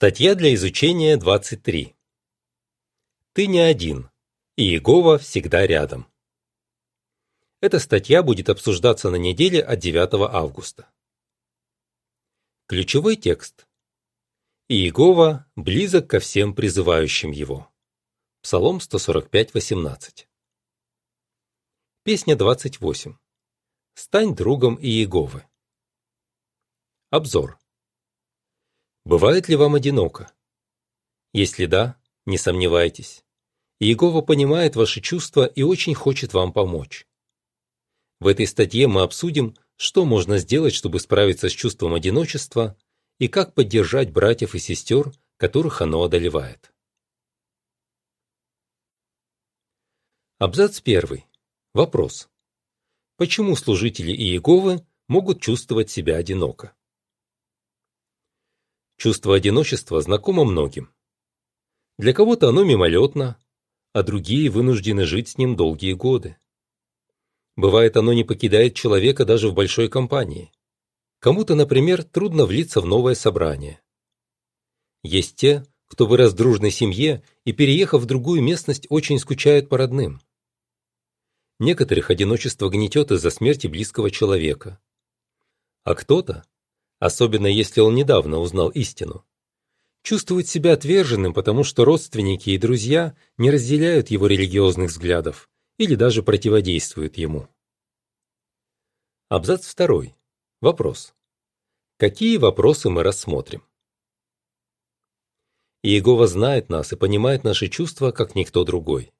Статья для изучения 23. Ты не один, и Иегова всегда рядом. Эта статья будет обсуждаться на неделе от 9 августа. Ключевой текст. Иегова близок ко всем призывающим его. Псалом 145:18. Песня 28. Стань другом Иеговы. Обзор. Бывает ли вам одиноко? Если да, не сомневайтесь. Иегова понимает ваши чувства и очень хочет вам помочь. В этой статье мы обсудим, что можно сделать, чтобы справиться с чувством одиночества и как поддержать братьев и сестер, которых оно одолевает. Абзац первый. Вопрос. Почему служители Иеговы могут чувствовать себя одиноко? Чувство одиночества знакомо многим. Для кого-то оно мимолетно, а другие вынуждены жить с ним долгие годы. Бывает, оно не покидает человека даже в большой компании. Кому-то, например, трудно влиться в новое собрание. Есть те, кто вырос в дружной семье и, переехав в другую местность, очень скучают по родным. Некоторых одиночество гнетет из-за смерти близкого человека. А кто-то, особенно если он недавно узнал истину. Чувствует себя отверженным, потому что родственники и друзья не разделяют его религиозных взглядов или даже противодействуют ему. Абзац второй. Вопрос. Какие вопросы мы рассмотрим? Иегова знает нас и понимает наши чувства, как никто другой.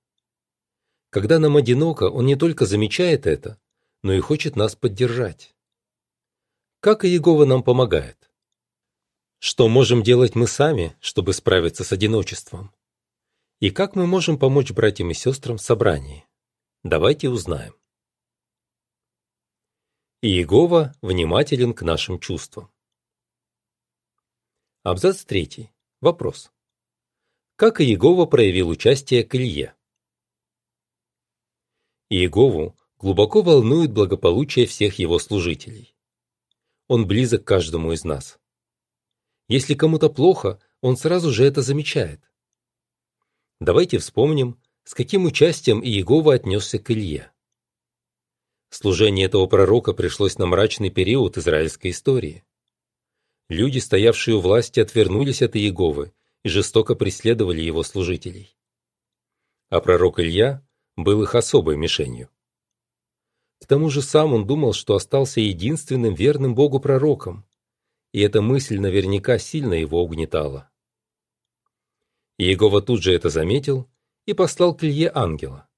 Когда нам одиноко, он не только замечает это, но и хочет нас поддержать. Как Иегова нам помогает? Что можем делать мы сами, чтобы справиться с одиночеством? И как мы можем помочь братьям и сестрам в собрании? Давайте узнаем. Иегова внимателен к нашим чувствам. Абзац третий. Вопрос. Как Иегова проявил участие к Илье? Иегову глубоко волнует благополучие всех его служителей. Он близок каждому из нас. Если кому-то плохо, он сразу же это замечает. Давайте вспомним, с каким участием Иегова отнесся к Илье. Служение этого пророка пришлось на мрачный период израильской истории. Люди, стоявшие у власти, отвернулись от Иеговы и жестоко преследовали его служителей. А пророк Илья был их особой мишенью. К тому же сам он думал, что остался единственным верным Богу пророком, и эта мысль наверняка сильно его угнетала. Иегова тут же это заметил и послал к Илье ангела.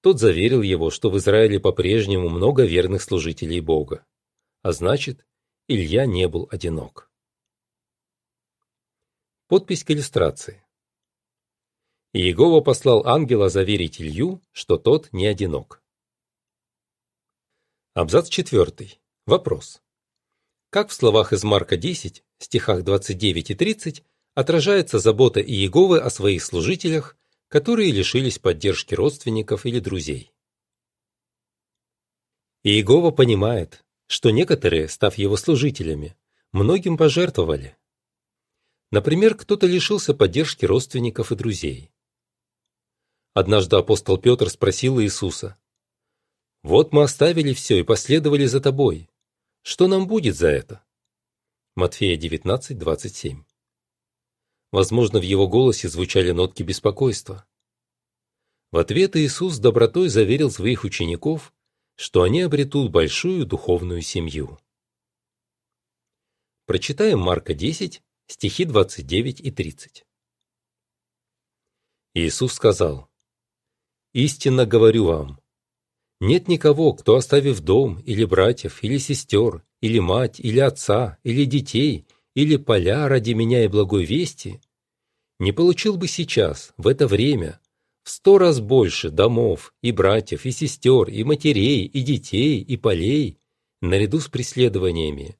Тот заверил его, что в Израиле по-прежнему много верных служителей Бога, а значит, Илья не был одинок. Подпись к иллюстрации. Иегова послал ангела заверить Илью, что тот не одинок. Абзац 4. Вопрос. Как в словах из Марка 10, стихах 29 и 30, отражается забота Иеговы о своих служителях, которые лишились поддержки родственников или друзей? Иегова понимает, что некоторые, став его служителями, многим пожертвовали. Например, кто-то лишился поддержки родственников и друзей. Однажды апостол Петр спросил Иисуса, вот мы оставили все и последовали за тобой. Что нам будет за это? Матфея 19, 27. Возможно, в его голосе звучали нотки беспокойства. В ответ Иисус добротой заверил своих учеников, что они обретут большую духовную семью. Прочитаем Марка 10, стихи 29 и 30. Иисус сказал, «Истинно говорю вам, нет никого, кто, оставив дом, или братьев, или сестер, или мать, или отца, или детей, или поля ради меня и благой вести, не получил бы сейчас, в это время, в сто раз больше домов, и братьев, и сестер, и матерей, и детей, и полей, наряду с преследованиями,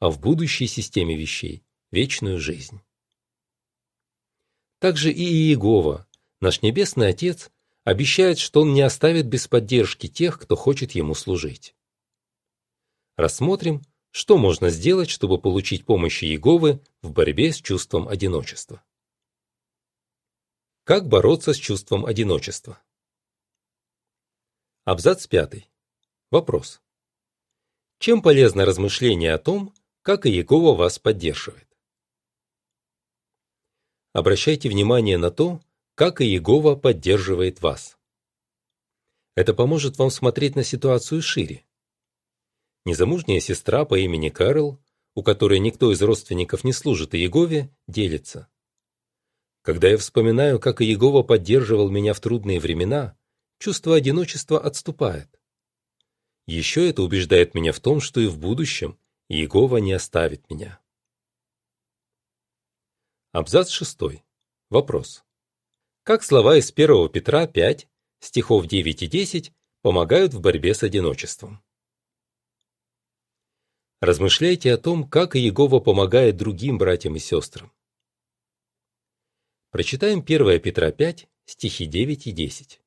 а в будущей системе вещей – вечную жизнь. Также и Иегова, наш Небесный Отец – обещает, что он не оставит без поддержки тех, кто хочет ему служить. Рассмотрим, Что можно сделать, чтобы получить помощь Иеговы в борьбе с чувством одиночества? Как бороться с чувством одиночества? Абзац 5. Вопрос. Чем полезно размышление о том, как Иегова вас поддерживает? Обращайте внимание на то, как Иегова поддерживает вас. Это поможет вам смотреть на ситуацию шире. Незамужняя сестра по имени Карл, у которой никто из родственников не служит Иегове, делится. Когда я вспоминаю, как Иегова поддерживал меня в трудные времена, чувство одиночества отступает. Еще это убеждает меня в том, что и в будущем Иегова не оставит меня. Абзац 6. Вопрос. Как слова из 1 Петра 5, стихов 9 и 10 помогают в борьбе с одиночеством? Размышляйте о том, как Иегова помогает другим братьям и сестрам. Прочитаем 1 Петра 5, стихи 9 и 10.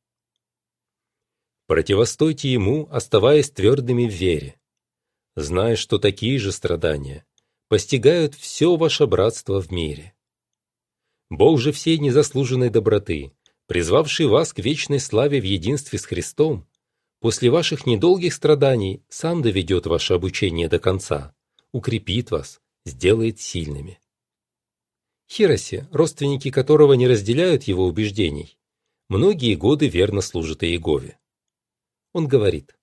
«Противостойте ему, оставаясь твердыми в вере, зная, что такие же страдания постигают все ваше братство в мире. Бог же всей незаслуженной доброты, призвавший вас к вечной славе в единстве с Христом, после ваших недолгих страданий сам доведет ваше обучение до конца, укрепит вас, сделает сильными. Хироси, родственники которого не разделяют его убеждений, многие годы верно служат Иегове. Он говорит,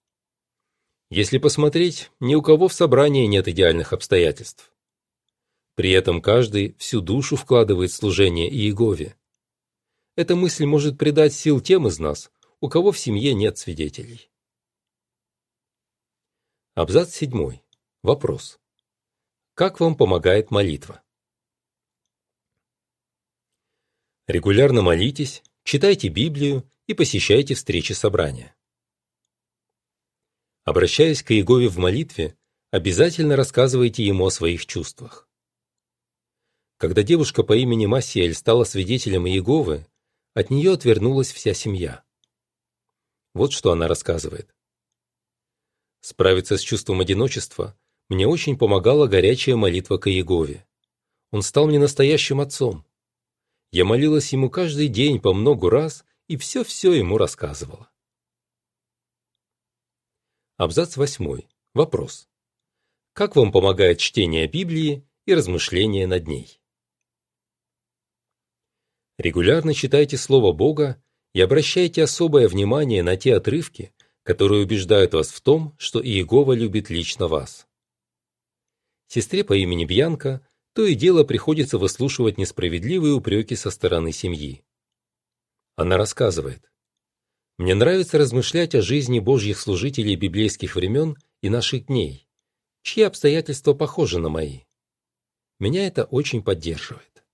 если посмотреть, ни у кого в собрании нет идеальных обстоятельств. При этом каждый всю душу вкладывает в служение Иегове. Эта мысль может придать сил тем из нас, у кого в семье нет свидетелей. Абзац 7. Вопрос. Как вам помогает молитва? Регулярно молитесь, читайте Библию и посещайте встречи собрания. Обращаясь к Иегове в молитве, обязательно рассказывайте ему о своих чувствах. Когда девушка по имени Массиэль стала свидетелем Иеговы, от нее отвернулась вся семья. Вот что она рассказывает. Справиться с чувством одиночества мне очень помогала горячая молитва к Иегове. Он стал мне настоящим отцом. Я молилась ему каждый день по многу раз и все-все ему рассказывала. Абзац 8. Вопрос. Как вам помогает чтение Библии и размышления над ней? Регулярно читайте Слово Бога и обращайте особое внимание на те отрывки, которые убеждают вас в том, что Иегова любит лично вас. Сестре по имени Бьянка то и дело приходится выслушивать несправедливые упреки со стороны семьи. Она рассказывает. «Мне нравится размышлять о жизни Божьих служителей библейских времен и наших дней, чьи обстоятельства похожи на мои. Меня это очень поддерживает.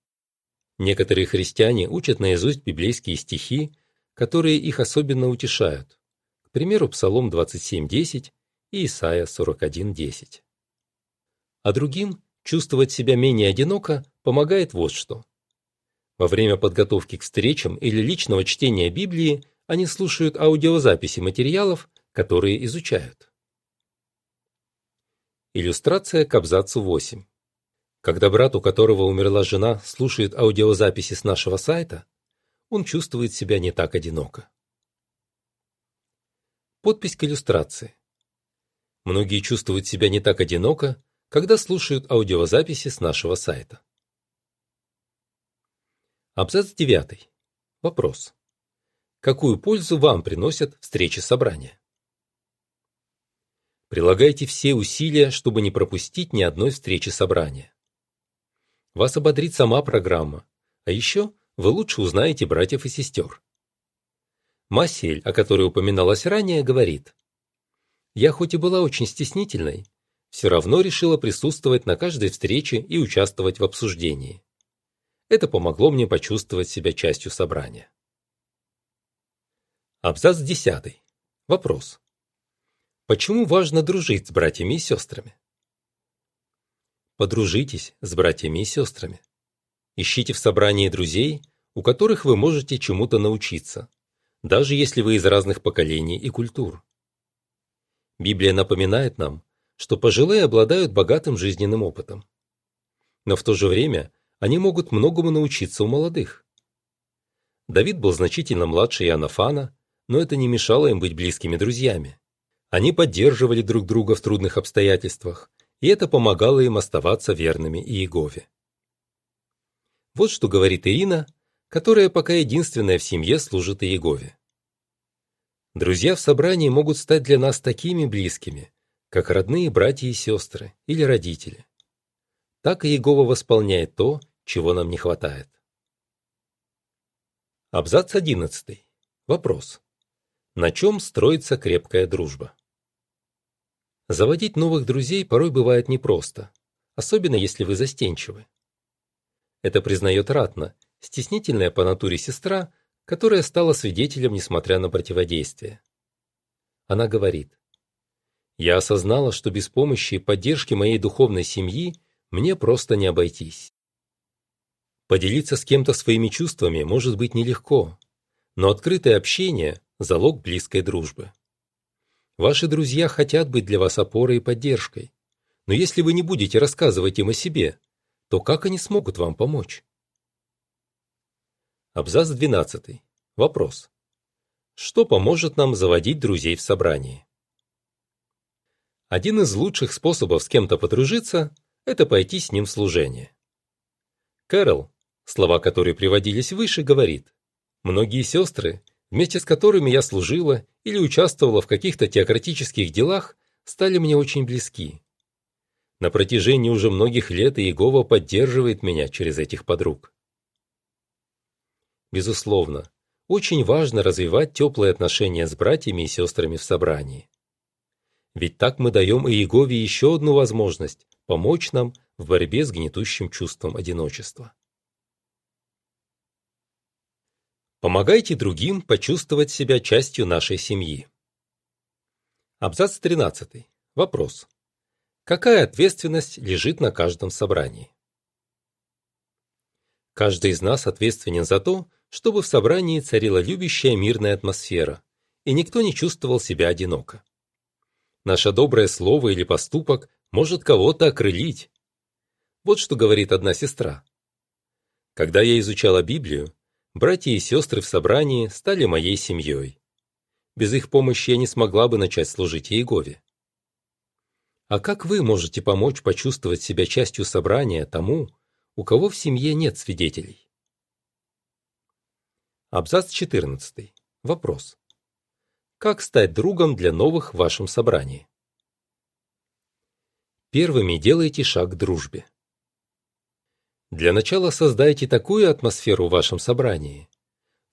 Некоторые христиане учат наизусть библейские стихи, которые их особенно утешают. К примеру, Псалом 27.10 и Исайя 41.10. А другим чувствовать себя менее одиноко помогает вот что. Во время подготовки к встречам или личного чтения Библии они слушают аудиозаписи материалов, которые изучают. Иллюстрация к абзацу 8. Когда брат, у которого умерла жена, слушает аудиозаписи с нашего сайта, он чувствует себя не так одиноко. Подпись к иллюстрации. Многие чувствуют себя не так одиноко, когда слушают аудиозаписи с нашего сайта. Абзац 9. Вопрос. Какую пользу вам приносят встречи собрания? Прилагайте все усилия, чтобы не пропустить ни одной встречи собрания. Вас ободрит сама программа. А еще вы лучше узнаете братьев и сестер. Массель, о которой упоминалось ранее, говорит, «Я хоть и была очень стеснительной, все равно решила присутствовать на каждой встрече и участвовать в обсуждении. Это помогло мне почувствовать себя частью собрания. Абзац 10. Вопрос. Почему важно дружить с братьями и сестрами? Подружитесь с братьями и сестрами. Ищите в собрании друзей, у которых вы можете чему-то научиться, даже если вы из разных поколений и культур. Библия напоминает нам, что пожилые обладают богатым жизненным опытом. Но в то же время они могут многому научиться у молодых. Давид был значительно младше Иоаннафана, но это не мешало им быть близкими друзьями. Они поддерживали друг друга в трудных обстоятельствах, и это помогало им оставаться верными Иегове. Вот что говорит Ирина, которая пока единственная в семье служит Иегове. Друзья в собрании могут стать для нас такими близкими, как родные братья и сестры или родители. Так Иегова восполняет то, чего нам не хватает. Абзац 11. Вопрос. На чем строится крепкая дружба? Заводить новых друзей порой бывает непросто, особенно если вы застенчивы. Это признает Ратна, стеснительная по натуре сестра, которая стала свидетелем, несмотря на противодействие. Она говорит, «Я осознала, что без помощи и поддержки моей духовной семьи мне просто не обойтись. Поделиться с кем-то своими чувствами может быть нелегко, но открытое общение – залог близкой дружбы. Ваши друзья хотят быть для вас опорой и поддержкой, но если вы не будете рассказывать им о себе, то как они смогут вам помочь? Абзац 12. Вопрос. Что поможет нам заводить друзей в собрании? Один из лучших способов с кем-то подружиться – это пойти с ним в служение. Кэрол, слова которые приводились выше, говорит, «Многие сестры, вместе с которыми я служила или участвовала в каких-то теократических делах, стали мне очень близки. На протяжении уже многих лет Иегова поддерживает меня через этих подруг. Безусловно, очень важно развивать теплые отношения с братьями и сестрами в собрании. Ведь так мы даем Иегове еще одну возможность помочь нам в борьбе с гнетущим чувством одиночества. Помогайте другим почувствовать себя частью нашей семьи. Абзац 13. Вопрос. Какая ответственность лежит на каждом собрании? Каждый из нас ответственен за то, чтобы в собрании царила любящая мирная атмосфера, и никто не чувствовал себя одиноко. Наше доброе слово или поступок может кого-то окрылить. Вот что говорит одна сестра. Когда я изучала Библию, Братья и сестры в собрании стали моей семьей. Без их помощи я не смогла бы начать служить Иегове. А как вы можете помочь почувствовать себя частью собрания тому, у кого в семье нет свидетелей? Абзац 14. Вопрос. Как стать другом для новых в вашем собрании? Первыми делайте шаг к дружбе. Для начала создайте такую атмосферу в вашем собрании,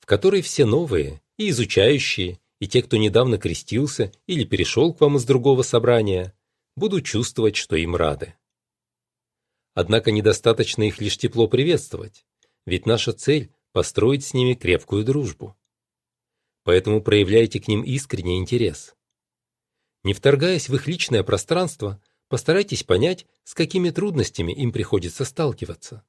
в которой все новые, и изучающие, и те, кто недавно крестился или перешел к вам из другого собрания, будут чувствовать, что им рады. Однако недостаточно их лишь тепло приветствовать, ведь наша цель – построить с ними крепкую дружбу. Поэтому проявляйте к ним искренний интерес. Не вторгаясь в их личное пространство, Постарайтесь понять, с какими трудностями им приходится сталкиваться.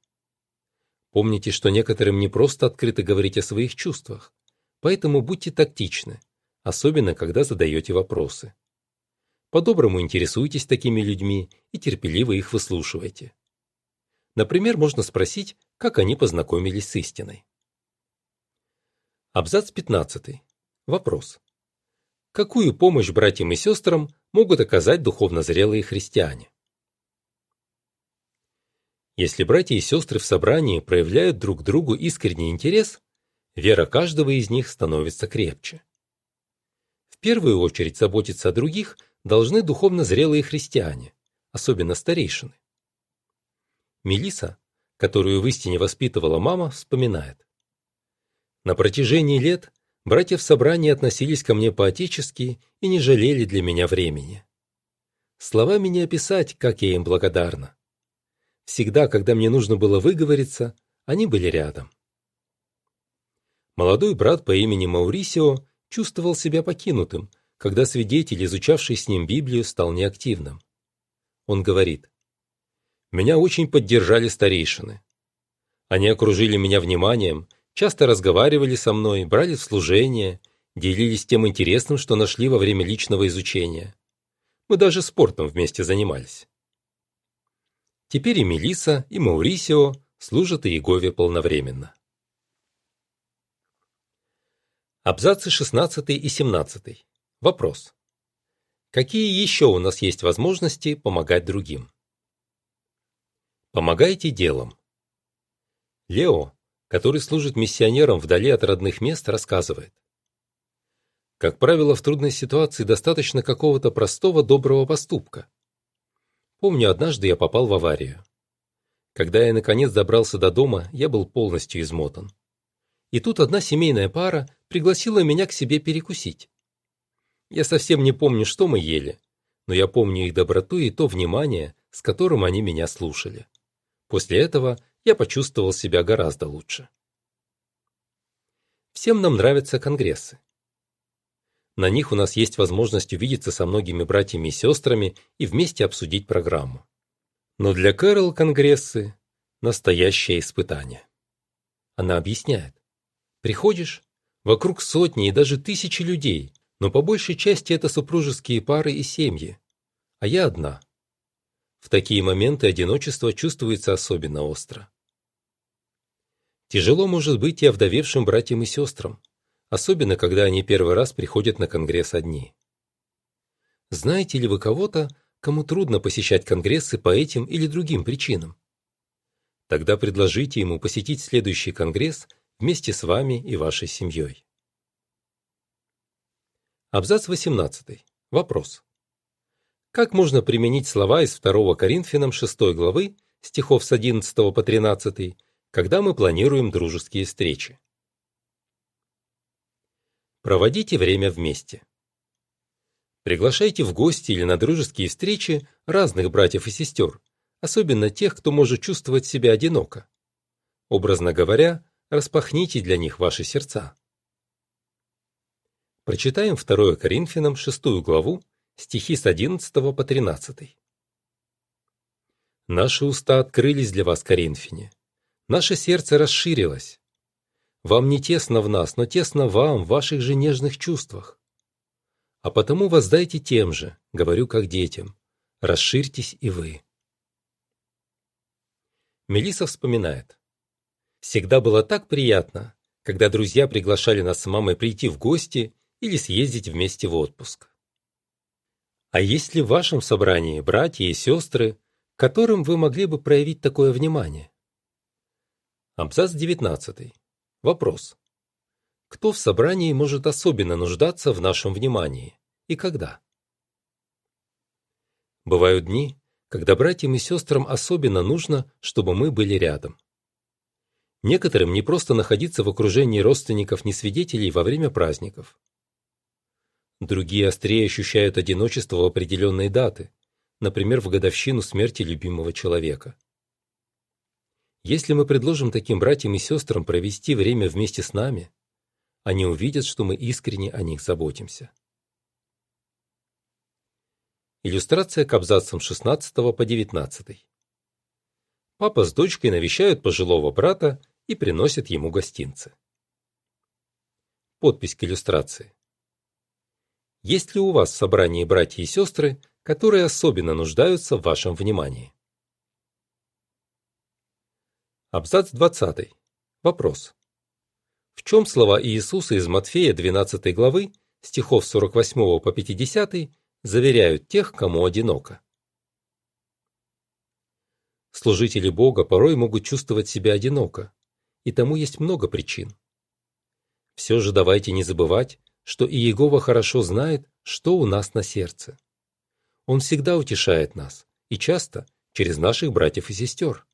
Помните, что некоторым не просто открыто говорить о своих чувствах, поэтому будьте тактичны, особенно когда задаете вопросы. По-доброму интересуйтесь такими людьми и терпеливо их выслушивайте. Например, можно спросить, как они познакомились с истиной. Абзац 15. Вопрос. Какую помощь братьям и сестрам могут оказать духовно зрелые христиане. Если братья и сестры в собрании проявляют друг другу искренний интерес, вера каждого из них становится крепче. В первую очередь заботиться о других должны духовно зрелые христиане, особенно старейшины. Мелиса, которую в истине воспитывала мама, вспоминает. На протяжении лет Братья в собрании относились ко мне по-отечески и не жалели для меня времени. Словами не описать, как я им благодарна. Всегда, когда мне нужно было выговориться, они были рядом. Молодой брат по имени Маурисио чувствовал себя покинутым, когда свидетель, изучавший с ним Библию, стал неактивным. Он говорит, «Меня очень поддержали старейшины. Они окружили меня вниманием часто разговаривали со мной, брали в служение, делились тем интересным, что нашли во время личного изучения. Мы даже спортом вместе занимались. Теперь и Мелиса, и Маурисио служат Иегове полновременно. Абзацы 16 и 17. Вопрос. Какие еще у нас есть возможности помогать другим? Помогайте делом. Лео, который служит миссионером вдали от родных мест, рассказывает. Как правило, в трудной ситуации достаточно какого-то простого доброго поступка. Помню, однажды я попал в аварию. Когда я наконец добрался до дома, я был полностью измотан. И тут одна семейная пара пригласила меня к себе перекусить. Я совсем не помню, что мы ели, но я помню их доброту и то внимание, с которым они меня слушали. После этого я почувствовал себя гораздо лучше. Всем нам нравятся конгрессы. На них у нас есть возможность увидеться со многими братьями и сестрами и вместе обсудить программу. Но для Кэрол конгрессы – настоящее испытание. Она объясняет. Приходишь, вокруг сотни и даже тысячи людей, но по большей части это супружеские пары и семьи, а я одна. В такие моменты одиночество чувствуется особенно остро. Тяжело может быть и овдовевшим братьям и сестрам, особенно когда они первый раз приходят на конгресс одни. Знаете ли вы кого-то, кому трудно посещать конгрессы по этим или другим причинам? Тогда предложите ему посетить следующий конгресс вместе с вами и вашей семьей. Абзац 18. Вопрос. Как можно применить слова из 2 Коринфянам 6 главы, стихов с 11 по 13, когда мы планируем дружеские встречи? Проводите время вместе. Приглашайте в гости или на дружеские встречи разных братьев и сестер, особенно тех, кто может чувствовать себя одиноко. Образно говоря, распахните для них ваши сердца. Прочитаем 2 Коринфянам 6 главу, стихи с 11 по 13. Наши уста открылись для вас, Коринфяне. Наше сердце расширилось. Вам не тесно в нас, но тесно вам, в ваших же нежных чувствах. А потому воздайте тем же, говорю как детям, расширьтесь и вы. Мелиса вспоминает. Всегда было так приятно, когда друзья приглашали нас с мамой прийти в гости или съездить вместе в отпуск. А есть ли в вашем собрании братья и сестры, которым вы могли бы проявить такое внимание? Абзац 19. Вопрос. Кто в собрании может особенно нуждаться в нашем внимании и когда? Бывают дни, когда братьям и сестрам особенно нужно, чтобы мы были рядом. Некоторым не просто находиться в окружении родственников не свидетелей во время праздников. Другие острее ощущают одиночество в определенные даты, например, в годовщину смерти любимого человека. Если мы предложим таким братьям и сестрам провести время вместе с нами, они увидят, что мы искренне о них заботимся. Иллюстрация к абзацам 16 по 19. Папа с дочкой навещают пожилого брата и приносят ему гостинцы. Подпись к иллюстрации. Есть ли у вас в собрании братья и сестры, которые особенно нуждаются в вашем внимании? Абзац 20. Вопрос. В чем слова Иисуса из Матфея 12 главы, стихов 48 по 50, заверяют тех, кому одиноко? Служители Бога порой могут чувствовать себя одиноко, и тому есть много причин. Все же давайте не забывать, что Иегова хорошо знает, что у нас на сердце. Он всегда утешает нас, и часто через наших братьев и сестер.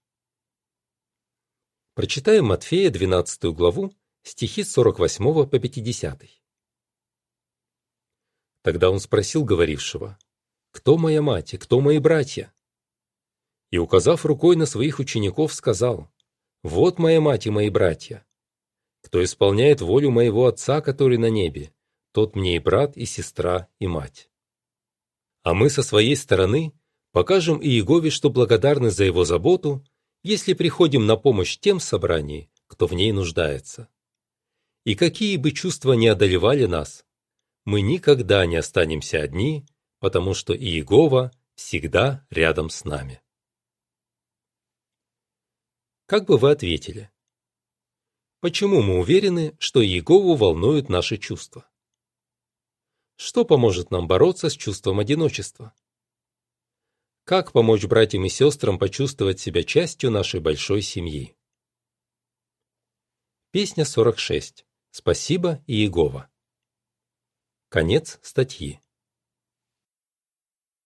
Прочитаем Матфея 12 главу, стихи с 48 по 50. Тогда он спросил говорившего, «Кто моя мать и кто мои братья?» И, указав рукой на своих учеников, сказал, «Вот моя мать и мои братья. Кто исполняет волю моего Отца, который на небе, тот мне и брат, и сестра, и мать». А мы со своей стороны покажем Иегове, что благодарны за его заботу если приходим на помощь тем собраний, кто в ней нуждается. И какие бы чувства ни одолевали нас, мы никогда не останемся одни, потому что Иегова всегда рядом с нами. Как бы вы ответили? Почему мы уверены, что Иегову волнуют наши чувства? Что поможет нам бороться с чувством одиночества? Как помочь братьям и сестрам почувствовать себя частью нашей большой семьи? Песня 46. Спасибо, Иегова. Конец статьи.